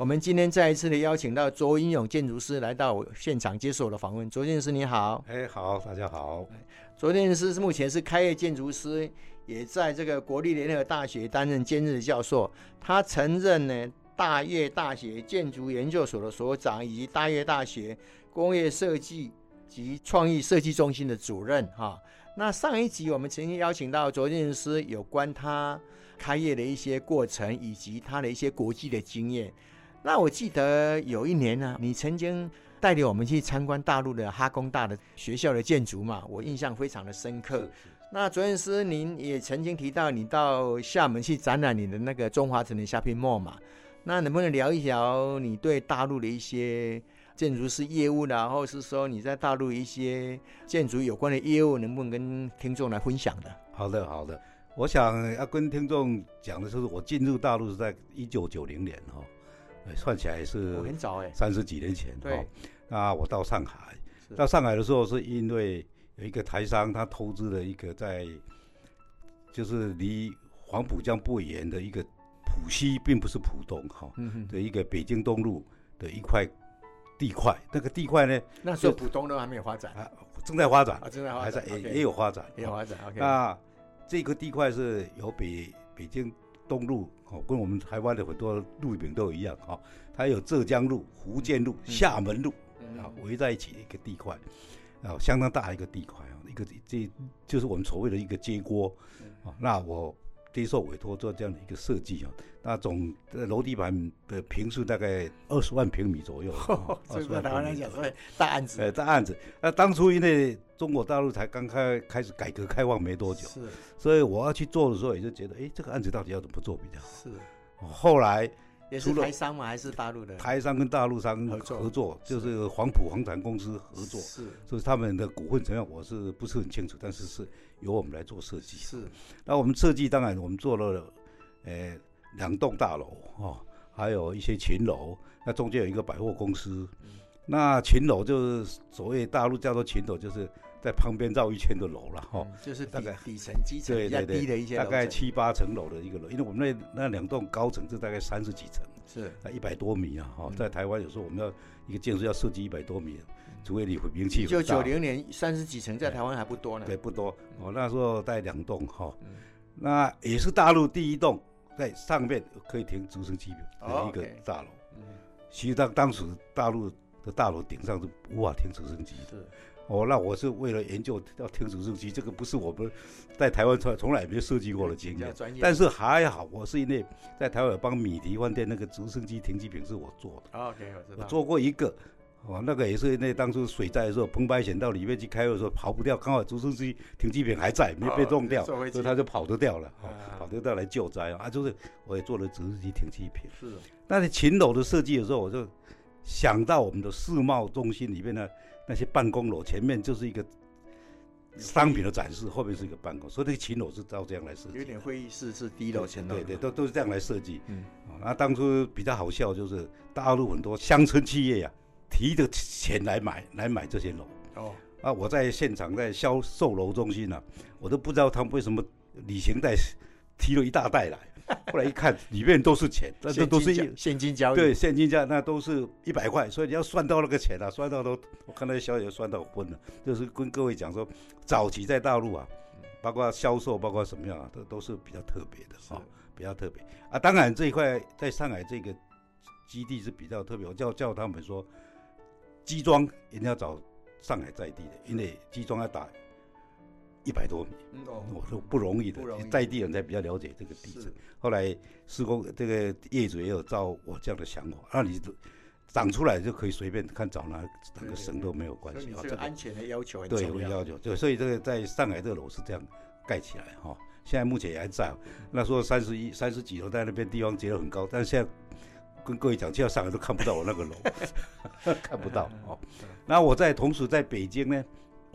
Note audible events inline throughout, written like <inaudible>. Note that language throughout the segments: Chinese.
我们今天再一次的邀请到卓英勇建筑师来到现场接受我的访问。卓建筑师你好，哎，好，大家好。卓建筑师目前是开业建筑师，也在这个国立联合大学担任兼任教授。他曾任呢大叶大学建筑研究所的所长，以及大叶大学工业设计及创意设计中心的主任。哈，那上一集我们曾经邀请到卓建筑师有关他开业的一些过程，以及他的一些国际的经验。那我记得有一年呢，你曾经带领我们去参观大陆的哈工大的学校的建筑嘛，我印象非常的深刻。那卓建筑师，您也曾经提到你到厦门去展览你的那个中华城的 shopping mall 嘛，那能不能聊一聊你对大陆的一些建筑师业务，然后是说你在大陆一些建筑有关的业务，能不能跟听众来分享的？好的，好的。我想要跟听众讲的就是，我进入大陆是在一九九零年哈。算起来是很早哎，三十几年前。对，那我到上海，到上海的时候是因为有一个台商，他投资了一个在，就是离黄浦江不远的一个浦西，并不是浦东哈，的一个北京东路的一块地块。那个地块呢，那时候浦东都还没有发展啊，正在发展啊，正在发展，还在也也有发展，也有发展。那这个地块是由北北京。东路哦，跟我们台湾的很多路名都一样哈，它有浙江路、福建路、厦门路啊，围在一起的一个地块，啊，相当大一个地块啊，一个这就是我们所谓的一个街锅啊。那我接受委托做这样的一个设计啊，那总楼地板的坪数大概二十万平米左右，<laughs> 二十万平米，大案子，呃，大案子。那当初因为中国大陆才刚开开始改革开放没多久，是，所以我要去做的时候，也就觉得，哎，这个案子到底要怎么做比较好？是。后来也是台商嘛？还是大陆的？台商跟大陆商合作，合作就是黄埔房产公司合作，是，所以他们的股份怎样，我是不是很清楚？但是是由我们来做设计。是。那我们设计当然我们做了，呃，两栋大楼哦，还有一些秦楼，那中间有一个百货公司。那秦楼就是所谓大陆叫做秦楼，就是。在旁边绕一圈的楼了哈，就是大概底层基层比较低的一些，大概七八层楼的一个楼，因为我们那那两栋高层是大概三十几层，是。啊，一百多米啊哈，在台湾有时候我们要一个建筑要设计一百多米，除非你名气。就九零年三十几层在台湾还不多呢，对，不多。我那时候带两栋哈，那也是大陆第一栋，在上面可以停直升机的一个大楼。其实当当时大陆的大楼顶上是无法停直升机的。哦，那我是为了研究要停直升机，这个不是我们在台湾从从来没设计过的经验。但是还好，我是因为在台湾帮米迪饭店那个直升机停机坪是我做的。OK，我知道。我做过一个，哦，那个也是那当初水灾的时候，彭百显到里面去开会的时候跑不掉，刚好直升机停机坪还在，没被弄掉，所以他就跑得掉了，跑得掉来救灾啊。就是我也做了直升机停机坪。是。但是秦楼的设计的时候，我就想到我们的世贸中心里面呢。那些办公楼前面就是一个商品的展示，后面是一个办公，所以这个秦楼是照这样来设计。有点会议室是低楼前楼，对对，都 <laughs> 都是这样来设计。嗯，那当初比较好笑就是大陆很多乡村企业呀、啊，提着钱来买来买这些楼。哦，啊，我在现场在销售楼中心呢、啊，我都不知道他们为什么旅行袋提了一大袋来。<laughs> 后来一看，里面都是钱，那这都是现金交易。对，现金交易那都是一百块，所以你要算到那个钱啊，算到都，我看那些小姐算到昏了。就是跟各位讲说，早期在大陆啊，包括销售，包括什么样啊，都都是比较特别的哈、哦，比较特别啊。当然这一块在上海这个基地是比较特别，我叫叫他们说，机装一定要找上海在地的，因为机装要打。一百多米，我说不容易的，在地人才比较了解这个地址。后来施工这个业主也有照我这样的想法，那你长出来就可以随便看找哪哪个省都没有关系。这个安全的要求很对，有要求，对所以这个在上海这个楼是这样盖起来哈。现在目前也还在，那时候三十一、三十几楼在那边地方结得很高，但是现在跟各位讲，去到上海都看不到我那个楼，<laughs> 看不到 <laughs> 哦。那我在同时在北京呢，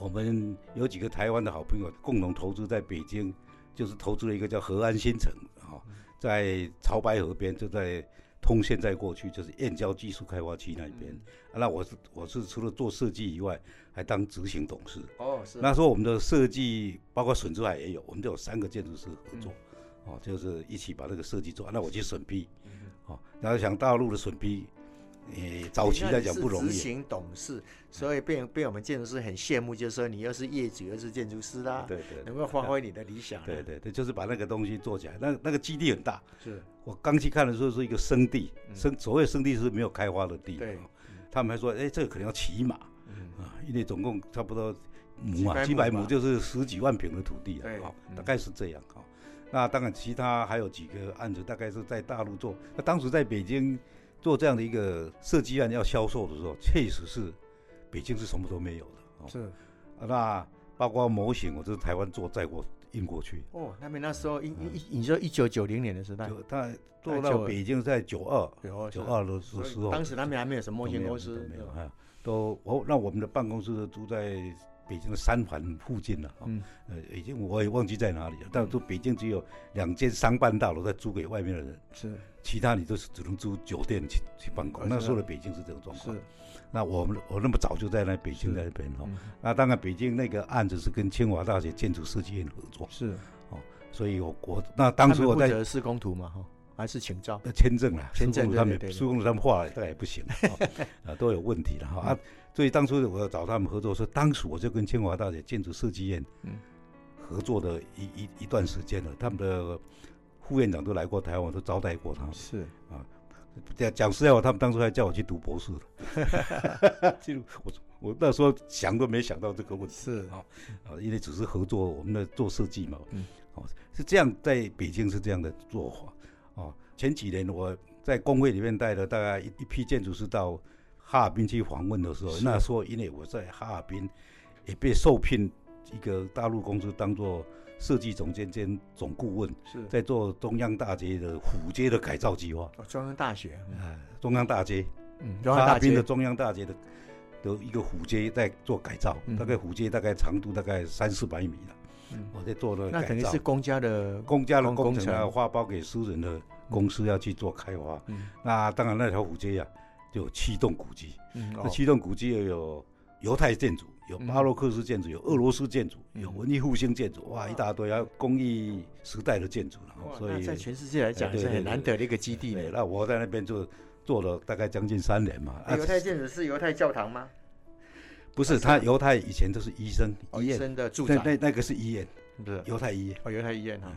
我们有几个台湾的好朋友共同投资在北京，就是投资了一个叫和安新城啊，在潮白河边，就在通县在过去就是燕郊技术开发区那边。那我是我是除了做设计以外，还当执行董事。哦，是。那时候我们的设计包括笋珠海也有，我们都有三个建筑师合作，哦，就是一起把这个设计做。那我去审批，哦，然后想大陆的审批。诶，早期来讲不容易。执行董事，所以被被我们建筑师很羡慕，就是说你又是业主又是建筑师啦，对对，能够发挥你的理想。对对对，就是把那个东西做起来。那那个基地很大，是我刚去看的时候是一个生地，生所谓生地是没有开发的地。对，他们还说，哎，这个可能要骑马，啊，因为总共差不多亩啊，几百亩就是十几万平的土地啊，大概是这样啊。那当然，其他还有几个案子，大概是在大陆做。那当时在北京。做这样的一个设计案要销售的时候，确实是北京是什么都没有的。哦、是，啊，那包括模型，我就是台湾做载过运过去。哦，那边那时候一一，你说一九九零年的时代，他做到北京在九二九二的时候，当时他们还没有什么模型公司，没有哈，都我那我们的办公室住在北京的三环附近了。嗯，呃，已经我也忘记在哪里了，但是北京只有两间商办大楼在租给外面的人。是。其他你都是只能租酒店去去办公。那时候的北京是这种状况。是。那我们我那么早就在那北京那边哈。那当然北京那个案子是跟清华大学建筑设计院合作。是。哦，所以我我那当时我在施工图嘛哈，还是请照？签证啊，签证他们施工图他们画了，大概也不行。啊，<laughs> 都有问题了哈啊。所以当初我要找他们合作，说当时我就跟清华大学建筑设计院合作的一一一段时间了，他们的。副院长都来过台湾，我都招待过他们。是啊，讲讲实在话，他们当初还叫我去读博士了。<laughs> 就我我那时候想都没想到这个问题。是啊啊，因为只是合作，我们的做设计嘛。嗯，哦，是这样，在北京是这样的做法。哦，前几年我在工会里面带了大概一一批建筑师到哈尔滨去访问的时候，那时候因为我在哈尔滨也被受聘一个大陆公司当做。设计总监兼总顾问是在做中央大街的虎街的改造计划。中央大学，啊，中央大街，嗯，哈尔滨的中央大街的的一个虎街在做改造，大概虎街大概长度大概三四百米了。嗯，我在做了改造。那肯定是公家的，公家的工程啊发包给私人的公司要去做开发。嗯，那当然那条古街呀，就有七栋古迹。嗯，那七栋古迹又有犹太建筑。有巴洛克式建筑，有俄罗斯建筑，有文艺复兴建筑，哇，一大堆啊，工艺时代的建筑了。所以在全世界来讲是很难得的一个基地。那我在那边就做了大概将近三年嘛。犹太建筑是犹太教堂吗？不是，他犹太以前都是医生，医生的住宅。那那个是医院，不是犹太医院。哦，犹太医院哈。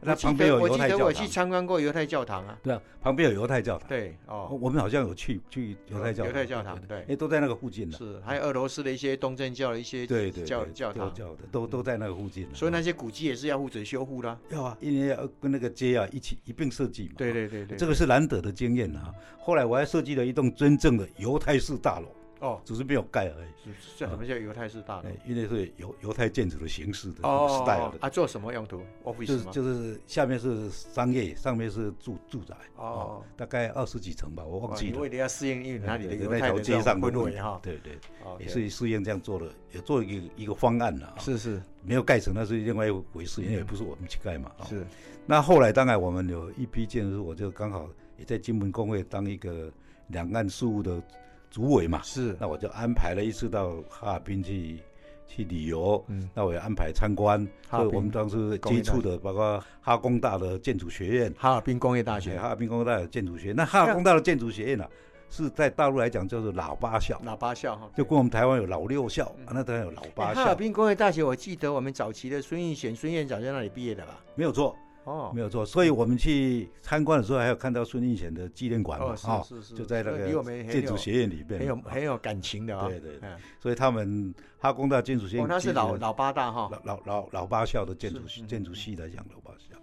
那旁边有犹太教堂。我记得我去参观过犹太教堂啊。对啊，旁边有犹太教堂。对哦，我们好像有去去犹太教。犹太教堂对，哎，都在那个附近。是，还有俄罗斯的一些东正教的一些对对教教堂教的，都都在那个附近。所以那些古迹也是要负责修护的。要啊，因为要跟那个街啊一起一并设计嘛。对对对对，这个是难得的经验啊。后来我还设计了一栋真正的犹太式大楼。哦，只是没有盖而已。叫什么叫犹太式大楼？因为是犹犹太建筑的形式的 style 的。啊，做什么用途？就是就是下面是商业，上面是住住宅。哦，大概二十几层吧，我忘记了。为了要适应，因为哪里的犹太的这种氛围哈。对对，也是适应这样做的，也做一个一个方案了。是是，没有盖成那是另外一回事，因为也不是我们去盖嘛。是。那后来当然我们有一批建筑师，我就刚好也在金门工会当一个两岸事务的。主委嘛，是，那我就安排了一次到哈尔滨去去旅游，嗯，那我也安排参观，所以我们当时接触的包括哈工大的建筑学院，哈尔滨工业大学，哈尔滨工业大学建筑学院，那哈工大的建筑学院呢，是在大陆来讲叫做老八校，老八校哈，就跟我们台湾有老六校，那当然有老八校。哈尔滨工业大学，我记得我们早期的孙运贤孙院长在那里毕业的吧？没有错。哦，没有错，所以我们去参观的时候，还有看到孙运璇的纪念馆嘛，啊，就在那个建筑学院里边，很有很有感情的啊。对对，所以他们哈工大建筑学院，他是老老八大哈，老老老老八校的建筑建筑系来讲，老八校，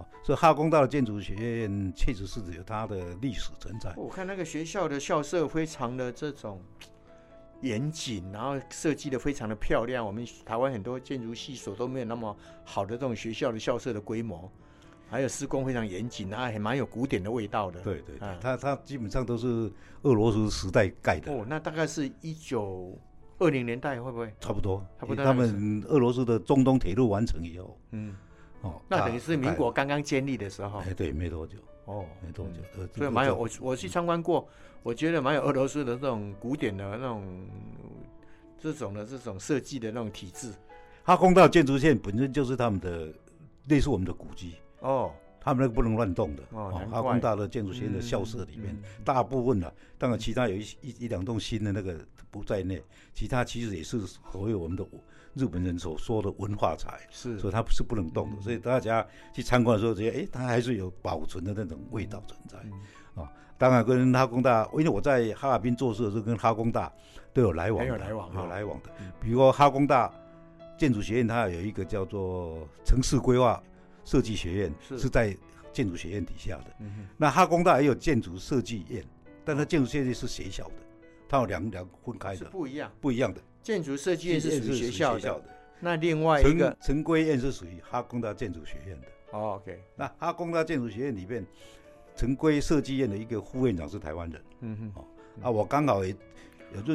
啊，所以哈工大的建筑学院确实是有它的历史存在。我看那个学校的校舍非常的这种严谨，然后设计的非常的漂亮。我们台湾很多建筑系所都没有那么好的这种学校的校舍的规模。还有施工非常严谨啊，还蛮有古典的味道的。对对，对，啊、它它基本上都是俄罗斯时代盖的。哦，那大概是一九二零年代会不会？差不多，差不多。他们俄罗斯的中东铁路完成以后，嗯，哦，那等于是民国刚刚建立的时候。哎，对，没多久。哦，没多久。嗯、所以蛮有我我去参观过，我觉得蛮有俄罗斯的这种古典的那种这种的这种设计的那种体制。哈工大建筑线本身就是他们的类似我们的古迹哦，他们那个不能乱动的哦。哈工大的建筑学院的校舍里面，大部分呢、啊，当然其他有一一一两栋新的那个不在内，其他其实也是所谓我们的日本人所说的文化财，是，所以它不是不能动的。嗯、所以大家去参观的时候，觉得哎，它还是有保存的那种味道存在。啊、当然跟哈工大，因为我在哈尔滨做事的时候，跟哈工大都有来往，有来往，有来往的。比如说哈工大。建筑学院它有一个叫做城市规划设计学院，是，是在建筑学院底下的。嗯、那哈工大也有建筑设计院，但它建筑设计是学校的，它有两两分开的，不一样，不一样的。建筑设计院是属于学校的，那另外一个城规院是属于哈工大建筑学院的。哦，OK。那哈工大建筑学院里面，城规设计院的一个副院长是台湾人。嗯哼。哦，啊，我刚好也。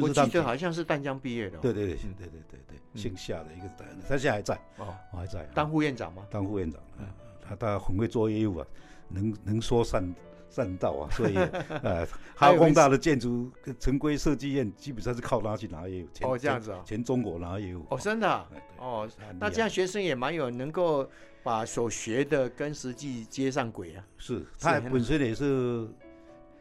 我记得好像是淡江毕业的。对对对，姓对对对对，姓夏的一个，他现在还在。哦，还在。当副院长吗？当副院长，他他很会做业务啊，能能说善善道啊，所以呃，哈工大的建筑城规设计院基本上是靠他去拿业务。哦，这样子啊，全中国拿业务。哦，真的。哦，那这样学生也蛮有能够把所学的跟实际接上轨啊。是，他本身也是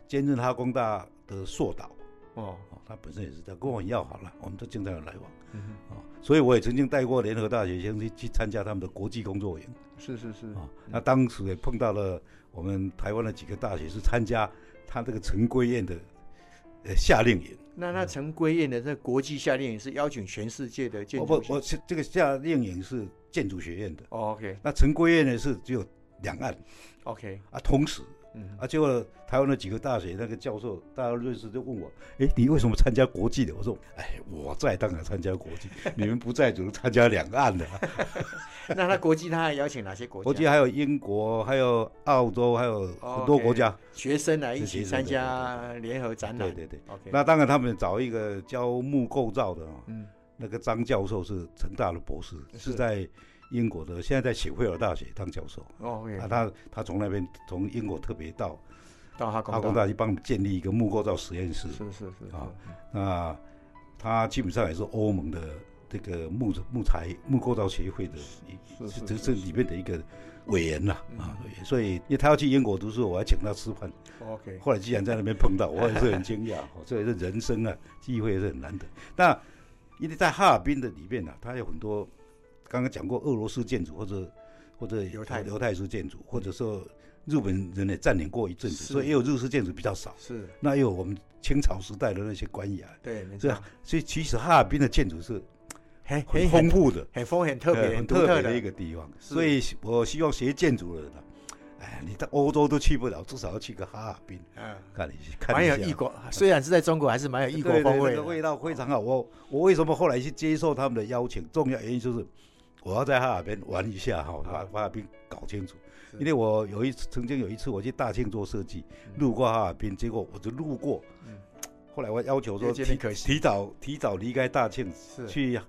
兼任哈工大的硕导。哦。他本身也是在跟我很要好了，我们都经常有来往，嗯哼，啊，所以我也曾经带过联合大学生去去参加他们的国际工作营，是是是，啊，那当时也碰到了我们台湾的几个大学是参加他这个陈规院的呃夏令营。那那陈规院的这国际夏令营是邀请全世界的建筑？不，我是这个夏令营是建筑学院的。哦，OK。那陈规院呢是只有两岸，OK。啊，同时。嗯，啊，结果台湾的几个大学那个教授，大家认识就问我，哎，你为什么参加国际的？我说，哎，我在当然参加国际，<laughs> 你们不在只能参加两岸的。<laughs> 那他国际他还邀请哪些国家？国际还有英国，还有澳洲，还有很多国家、学生来一起参加联合展览。对对对，OK。那当然他们找一个教木构造的，嗯，那个张教授是成大的博士，是，是在。英国的现在在雪菲尔大学当教授哦，啊，他他从那边从英国特别到到哈工大去帮建立一个木构造实验室，是是是啊，那他基本上也是欧盟的这个木木材木构造协会的，是这这里面的一个委员呐啊，所以因为他要去英国读书，我还请他吃饭，OK，后来既然在那边碰到，我也是很惊讶，这也是人生啊，机会也是很难得。那因为在哈尔滨的里面呢，他有很多。刚刚讲过俄罗斯建筑，或者或者犹太犹太式建筑，或者说日本人也占领过一阵子，所以也有日式建筑比较少。是，那也有我们清朝时代的那些官衙。对，没错。所以其实哈尔滨的建筑是很很丰富的，很丰很特别、很特别的一个地方。所以我希望学建筑的人，哎，你到欧洲都去不了，至少要去个哈尔滨。嗯，看你看。蛮有异国，虽然是在中国，还是蛮有异国风味。味道非常好。我我为什么后来去接受他们的邀请？重要原因就是。我要在哈尔滨玩一下哈，把哈尔滨搞清楚。因为我有一次，曾经有一次我去大庆做设计，路过哈尔滨，结果我就路过。后来我要求说提提早提早离开大庆，去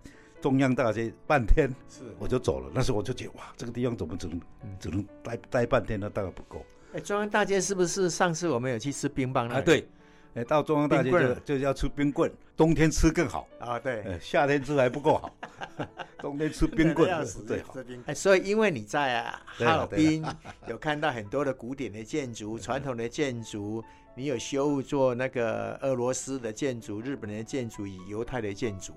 中央大街半天，我就走了。那时候我就觉得哇，这个地方怎么只能只能待待半天？那当然不够。哎，中央大街是不是上次我们有去吃冰棒？啊，对。哎，到中央大街就就要吃冰棍，冬天吃更好。啊。对，夏天吃还不够好，<laughs> 冬天吃冰棍是最好。哎，所以因为你在啊哈尔滨 <laughs> 有看到很多的古典的建筑、传统的建筑，你有修做那个俄罗斯的建筑、日本的建筑与犹太的建筑，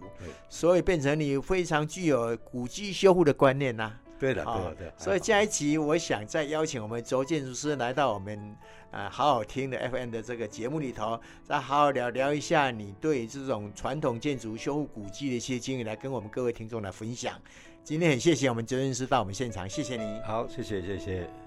所以变成你非常具有古迹修复的观念呐。对的，对的，对。所以下一集我想再邀请我们周建筑师来到我们。呃，好好听的 FM 的这个节目里头，再好好聊聊一下你对这种传统建筑修复古迹的一些经验，来跟我们各位听众来分享。今天很谢谢我们周建筑师到我们现场，谢谢你。好，谢谢，谢谢。